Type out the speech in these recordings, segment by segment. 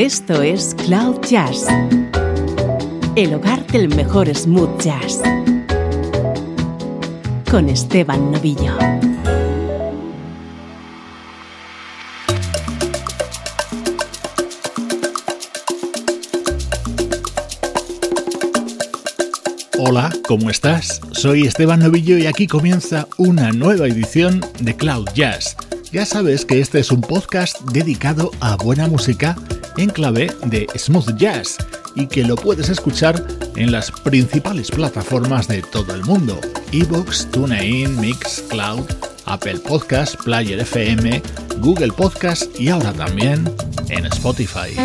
Esto es Cloud Jazz, el hogar del mejor smooth jazz, con Esteban Novillo. Hola, ¿cómo estás? Soy Esteban Novillo y aquí comienza una nueva edición de Cloud Jazz. Ya sabes que este es un podcast dedicado a buena música en clave de smooth jazz y que lo puedes escuchar en las principales plataformas de todo el mundo: Evox, TuneIn, Mixcloud, Apple Podcast, Player FM, Google Podcast y ahora también en Spotify.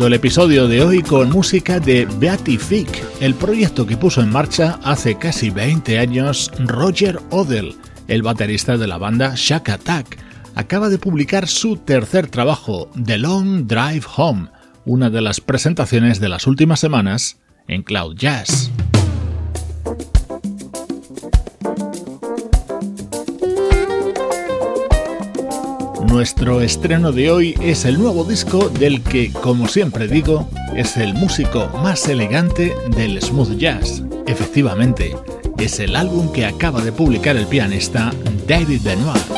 El episodio de hoy con música de Beatific, el proyecto que puso en marcha hace casi 20 años Roger Odell, el baterista de la banda Shack Attack. Acaba de publicar su tercer trabajo, The Long Drive Home, una de las presentaciones de las últimas semanas en Cloud Jazz. Nuestro estreno de hoy es el nuevo disco del que, como siempre digo, es el músico más elegante del smooth jazz. Efectivamente, es el álbum que acaba de publicar el pianista David Benoit.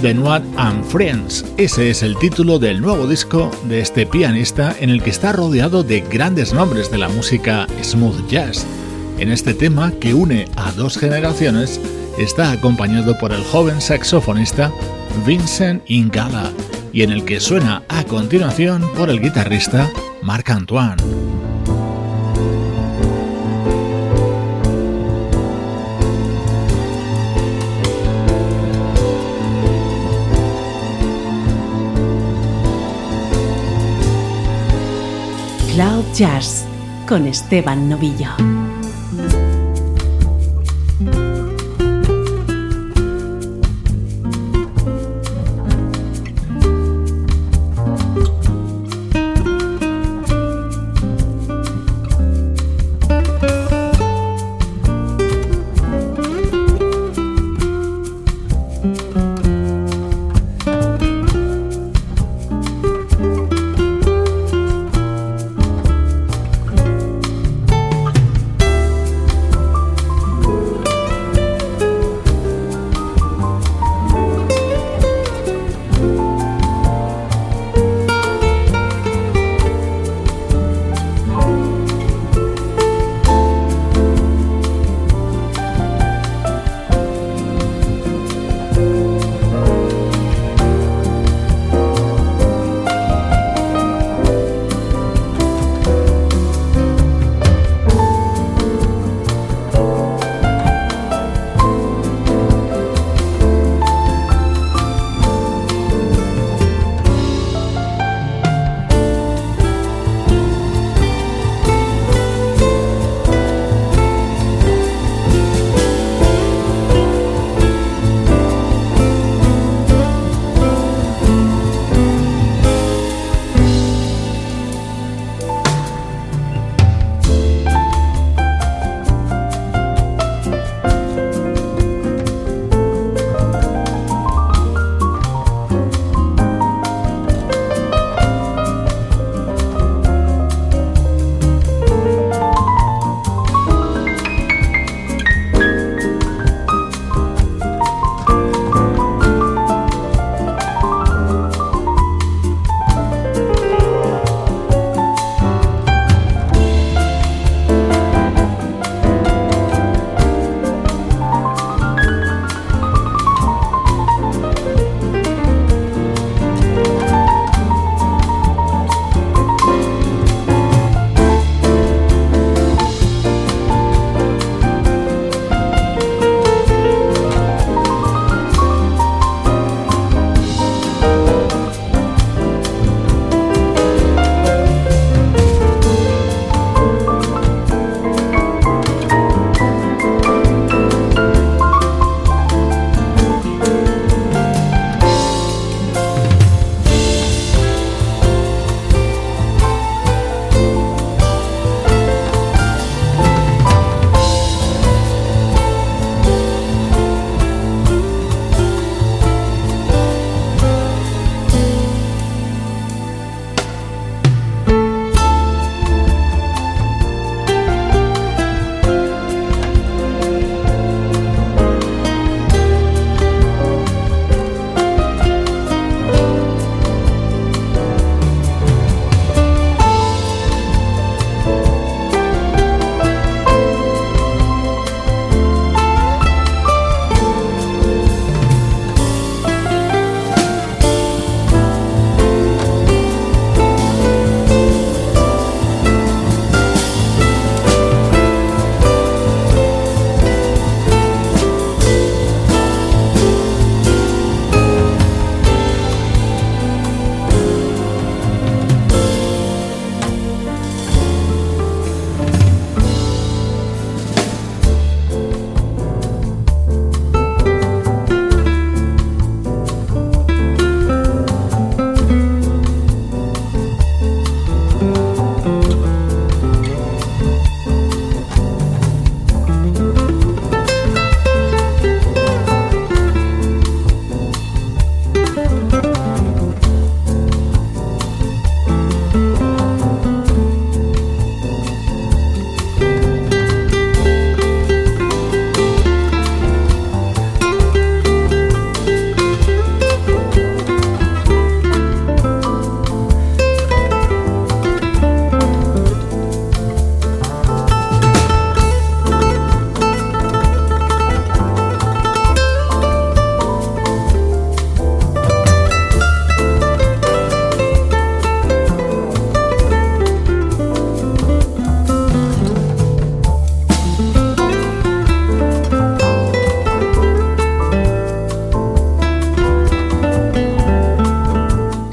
Benoit and Friends. Ese es el título del nuevo disco de este pianista en el que está rodeado de grandes nombres de la música smooth jazz. En este tema, que une a dos generaciones, está acompañado por el joven saxofonista Vincent Ingala y en el que suena a continuación por el guitarrista Marc Antoine. Jazz con Esteban Novillo.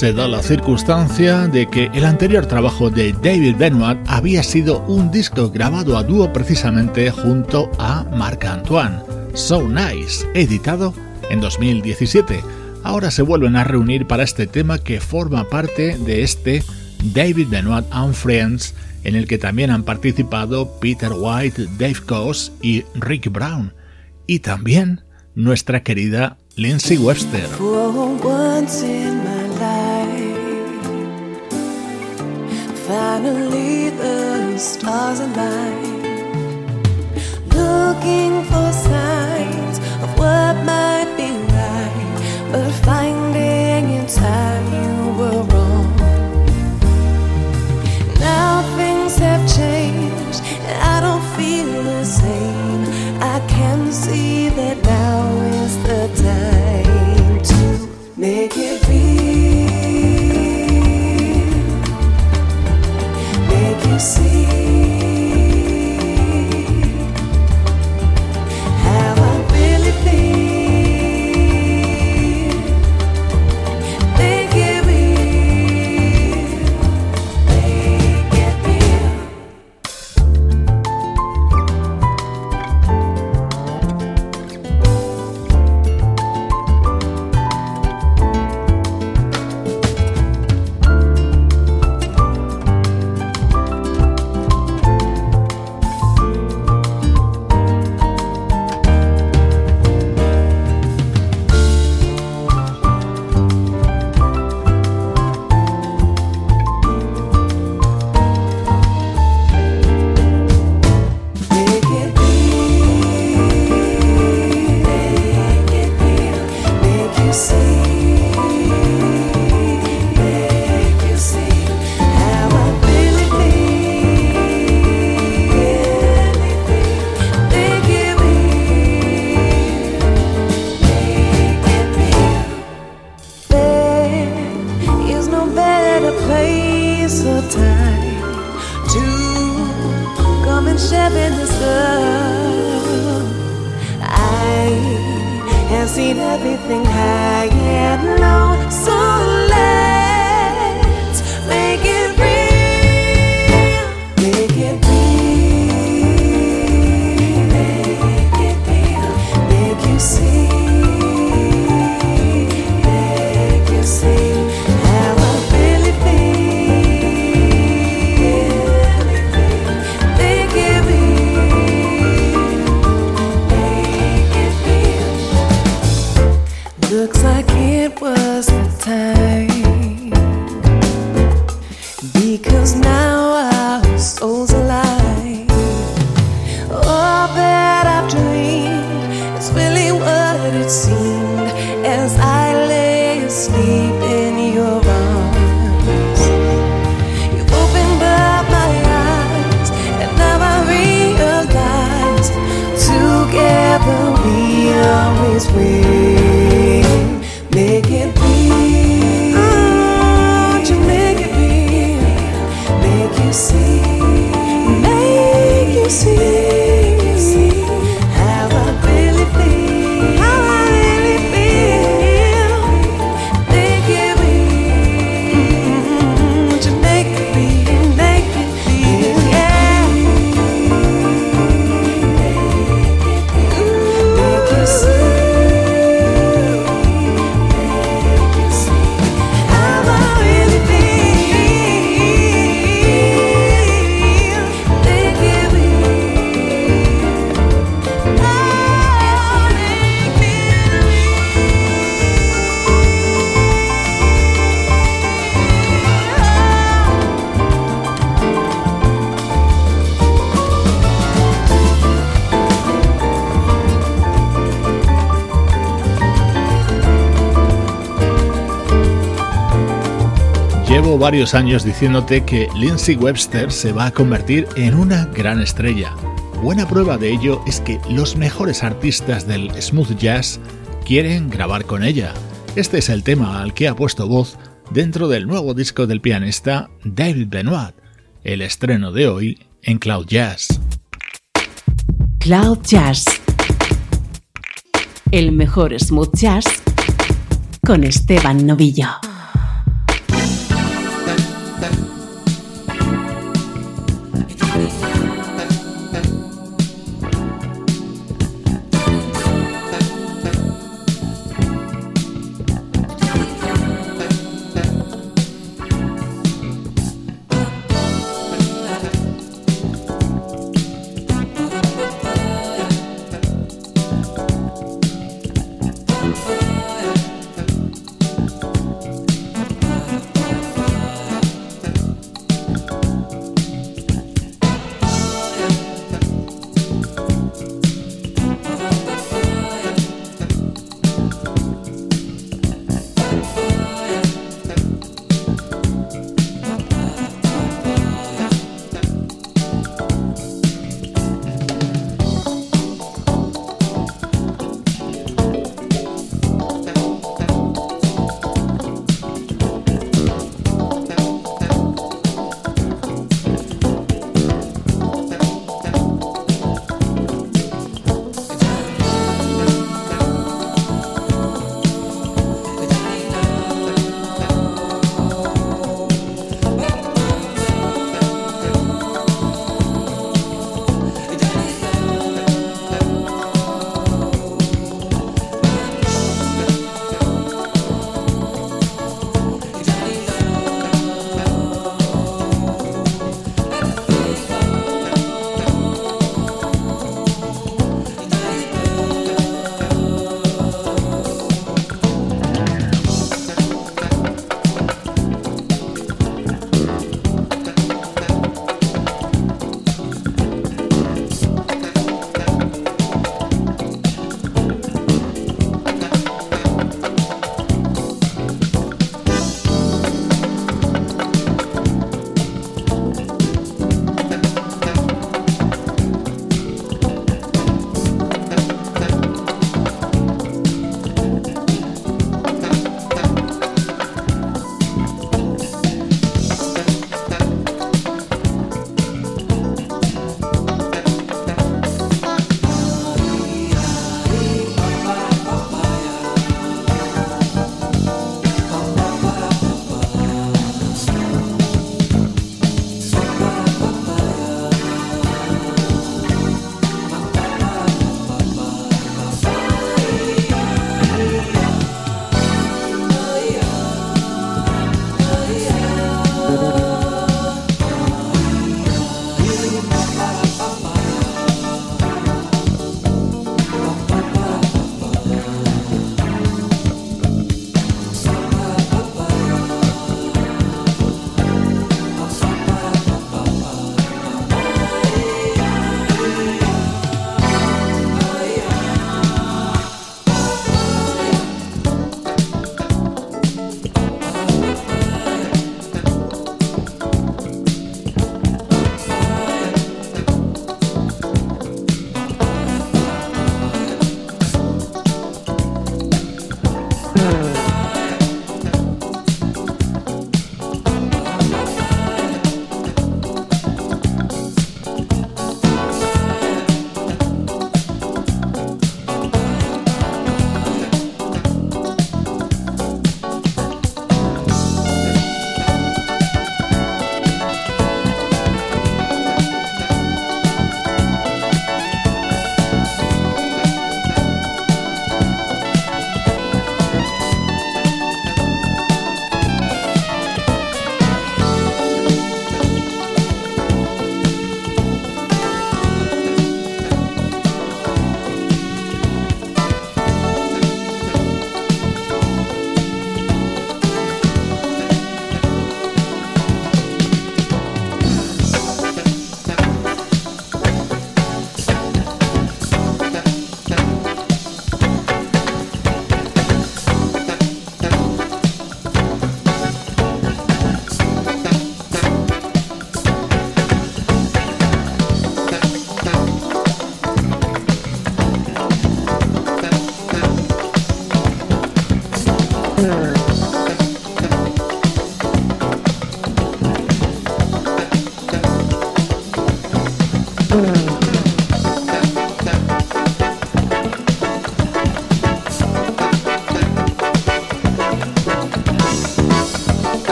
Se da la circunstancia de que el anterior trabajo de David Benoit había sido un disco grabado a dúo precisamente junto a Marc Antoine, So Nice, editado en 2017. Ahora se vuelven a reunir para este tema que forma parte de este David Benoit and Friends, en el que también han participado Peter White, Dave Coase y Rick Brown, y también nuestra querida Lindsay Webster. Finally, the stars align. Looking for signs of what might be right, but finding in time you were wrong. Now things have changed, and I don't feel the same. I can see that now varios años diciéndote que Lindsay Webster se va a convertir en una gran estrella. Buena prueba de ello es que los mejores artistas del smooth jazz quieren grabar con ella. Este es el tema al que ha puesto voz dentro del nuevo disco del pianista David Benoit, el estreno de hoy en Cloud Jazz. Cloud Jazz. El mejor smooth jazz con Esteban Novillo.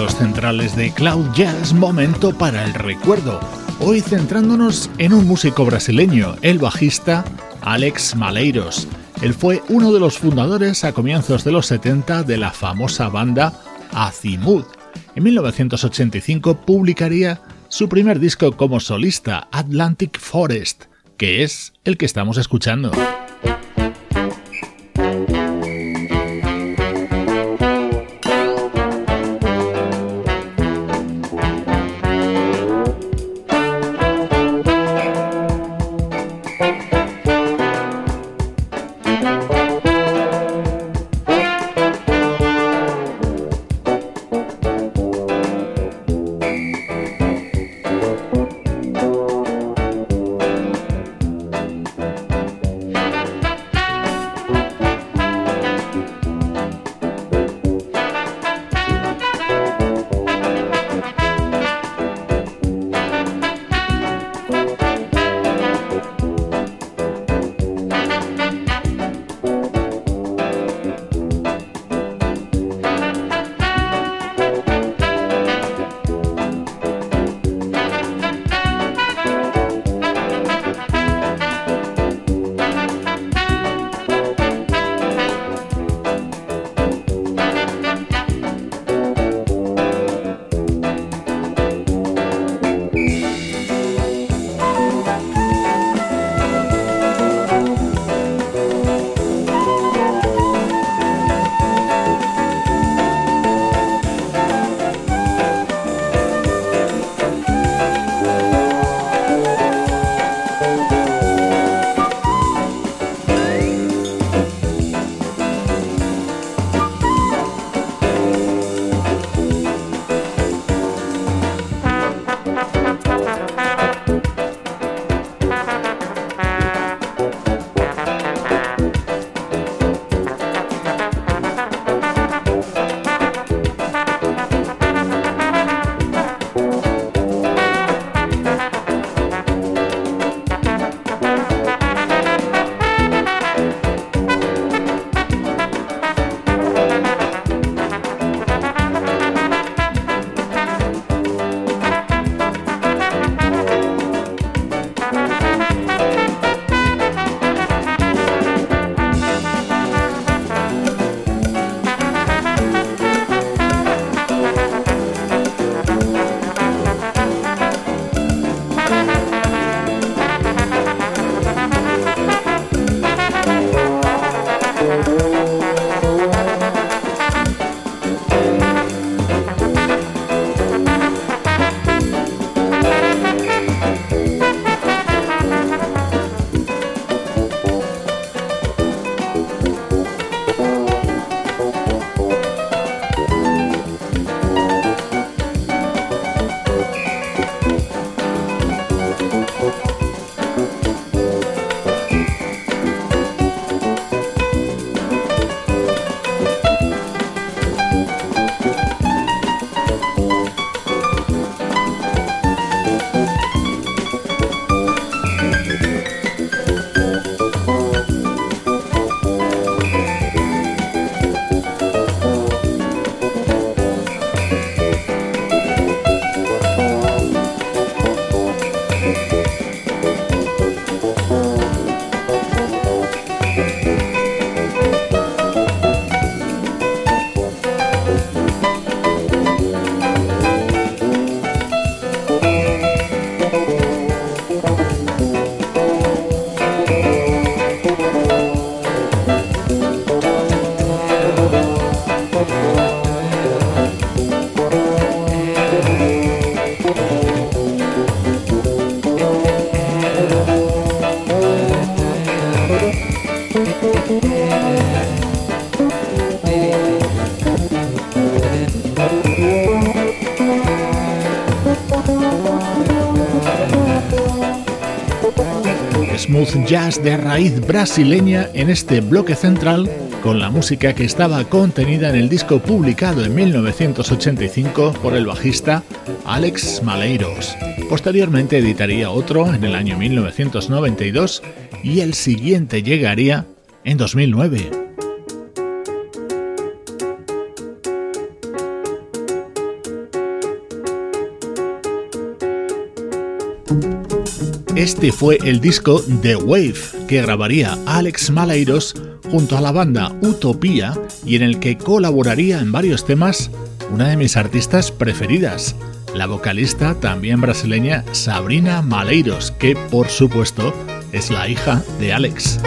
Minutos centrales de Cloud Jazz, momento para el recuerdo. Hoy centrándonos en un músico brasileño, el bajista Alex Maleiros. Él fue uno de los fundadores a comienzos de los 70 de la famosa banda Azimut. En 1985 publicaría su primer disco como solista, Atlantic Forest, que es el que estamos escuchando. Jazz de raíz brasileña en este bloque central con la música que estaba contenida en el disco publicado en 1985 por el bajista Alex Maleiros. Posteriormente editaría otro en el año 1992 y el siguiente llegaría en 2009. Este fue el disco The Wave que grabaría Alex Maleiros junto a la banda Utopía y en el que colaboraría en varios temas una de mis artistas preferidas, la vocalista también brasileña Sabrina Maleiros, que por supuesto es la hija de Alex.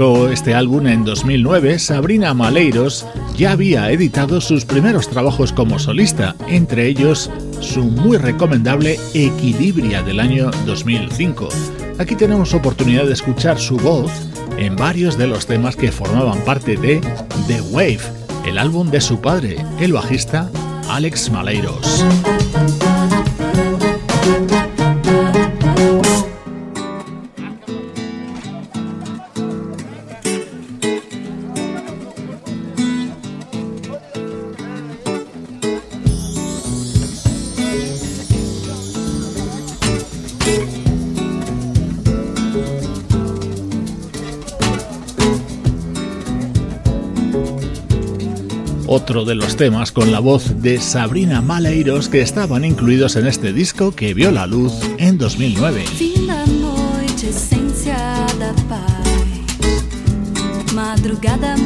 Este álbum en 2009, Sabrina Maleiros ya había editado sus primeros trabajos como solista, entre ellos su muy recomendable Equilibria del año 2005. Aquí tenemos oportunidad de escuchar su voz en varios de los temas que formaban parte de The Wave, el álbum de su padre, el bajista Alex Maleiros. Otro de los temas con la voz de Sabrina Maleiros que estaban incluidos en este disco que vio la luz en 2009. Madrugada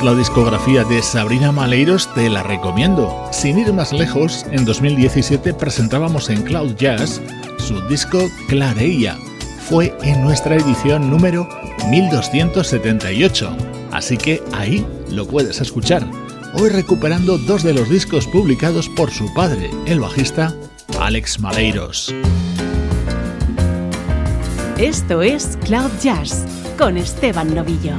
la discografía de Sabrina Maleiros, te la recomiendo. Sin ir más lejos, en 2017 presentábamos en Cloud Jazz su disco Clareia. Fue en nuestra edición número 1278, así que ahí lo puedes escuchar. Hoy recuperando dos de los discos publicados por su padre, el bajista Alex Maleiros. Esto es Cloud Jazz con Esteban Novillo.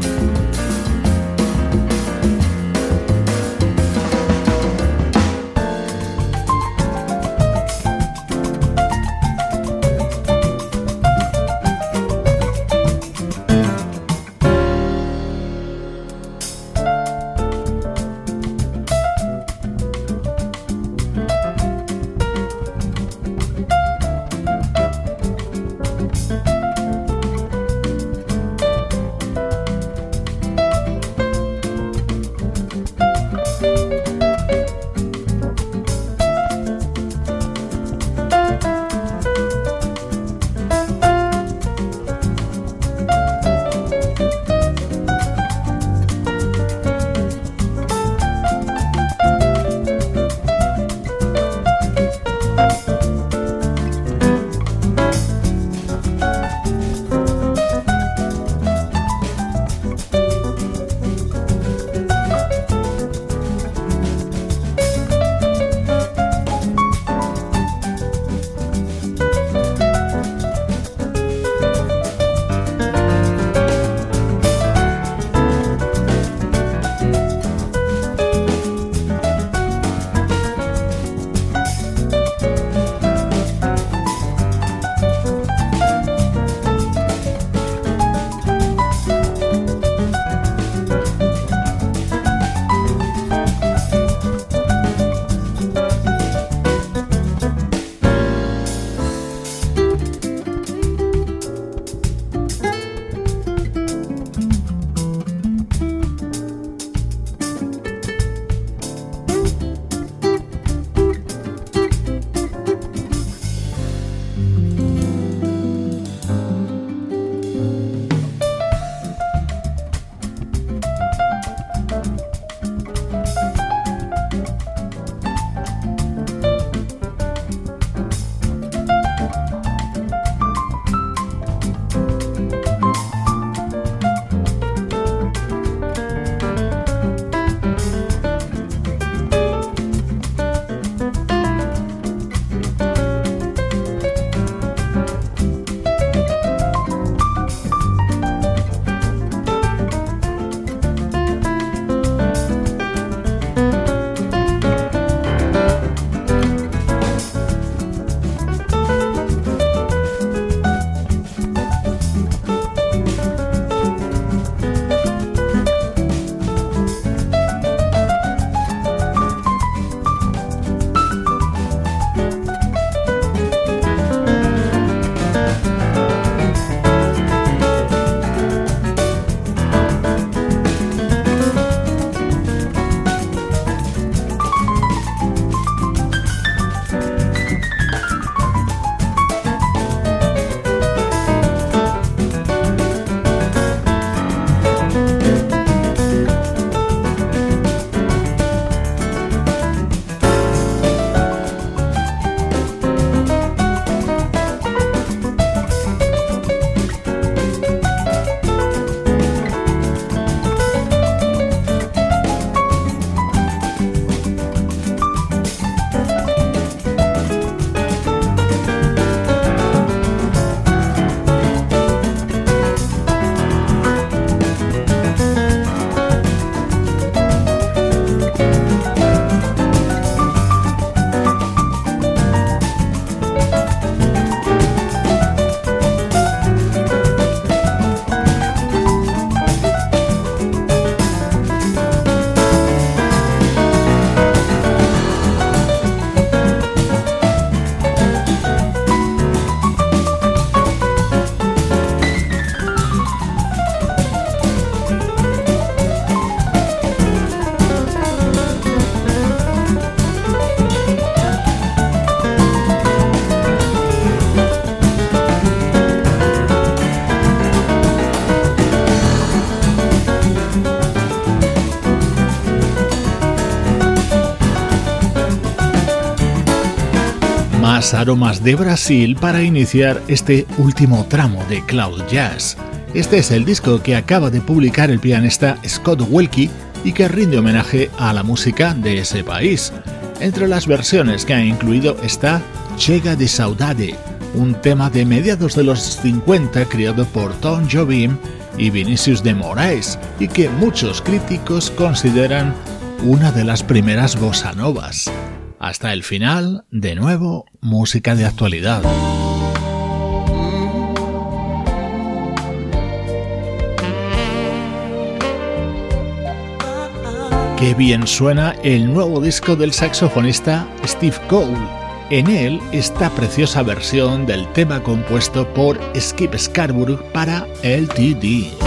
Aromas de Brasil para iniciar este último tramo de Cloud Jazz. Este es el disco que acaba de publicar el pianista Scott Welke y que rinde homenaje a la música de ese país. Entre las versiones que ha incluido está Chega de Saudade, un tema de mediados de los 50 creado por Tom Jobim y Vinicius de Moraes y que muchos críticos consideran una de las primeras bossa novas. Hasta el final, de nuevo, música de actualidad. Qué bien suena el nuevo disco del saxofonista Steve Cole. En él, esta preciosa versión del tema compuesto por Skip Scarborough para LTD.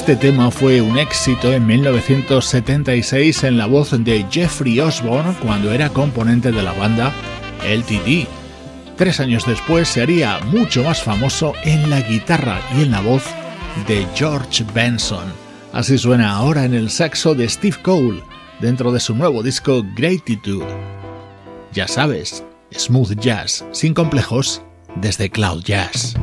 Este tema fue un éxito en 1976 en la voz de Jeffrey Osborne cuando era componente de la banda LTD. Tres años después se haría mucho más famoso en la guitarra y en la voz de George Benson. Así suena ahora en el saxo de Steve Cole dentro de su nuevo disco Gratitude. Ya sabes, smooth jazz, sin complejos, desde Cloud Jazz.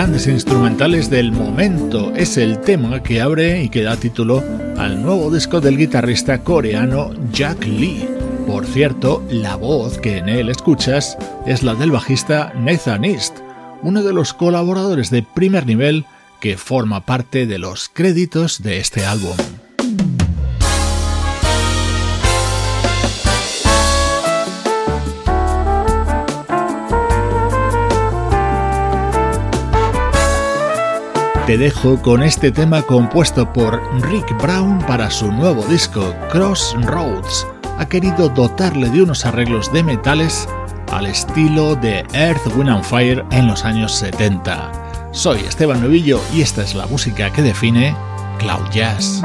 Grandes instrumentales del momento. Es el tema que abre y que da título al nuevo disco del guitarrista coreano Jack Lee. Por cierto, la voz que en él escuchas es la del bajista Nathan East, uno de los colaboradores de primer nivel que forma parte de los créditos de este álbum. Te dejo con este tema compuesto por Rick Brown para su nuevo disco Crossroads. Ha querido dotarle de unos arreglos de metales al estilo de Earth, Wind and Fire en los años 70. Soy Esteban Novillo y esta es la música que define Cloud Jazz.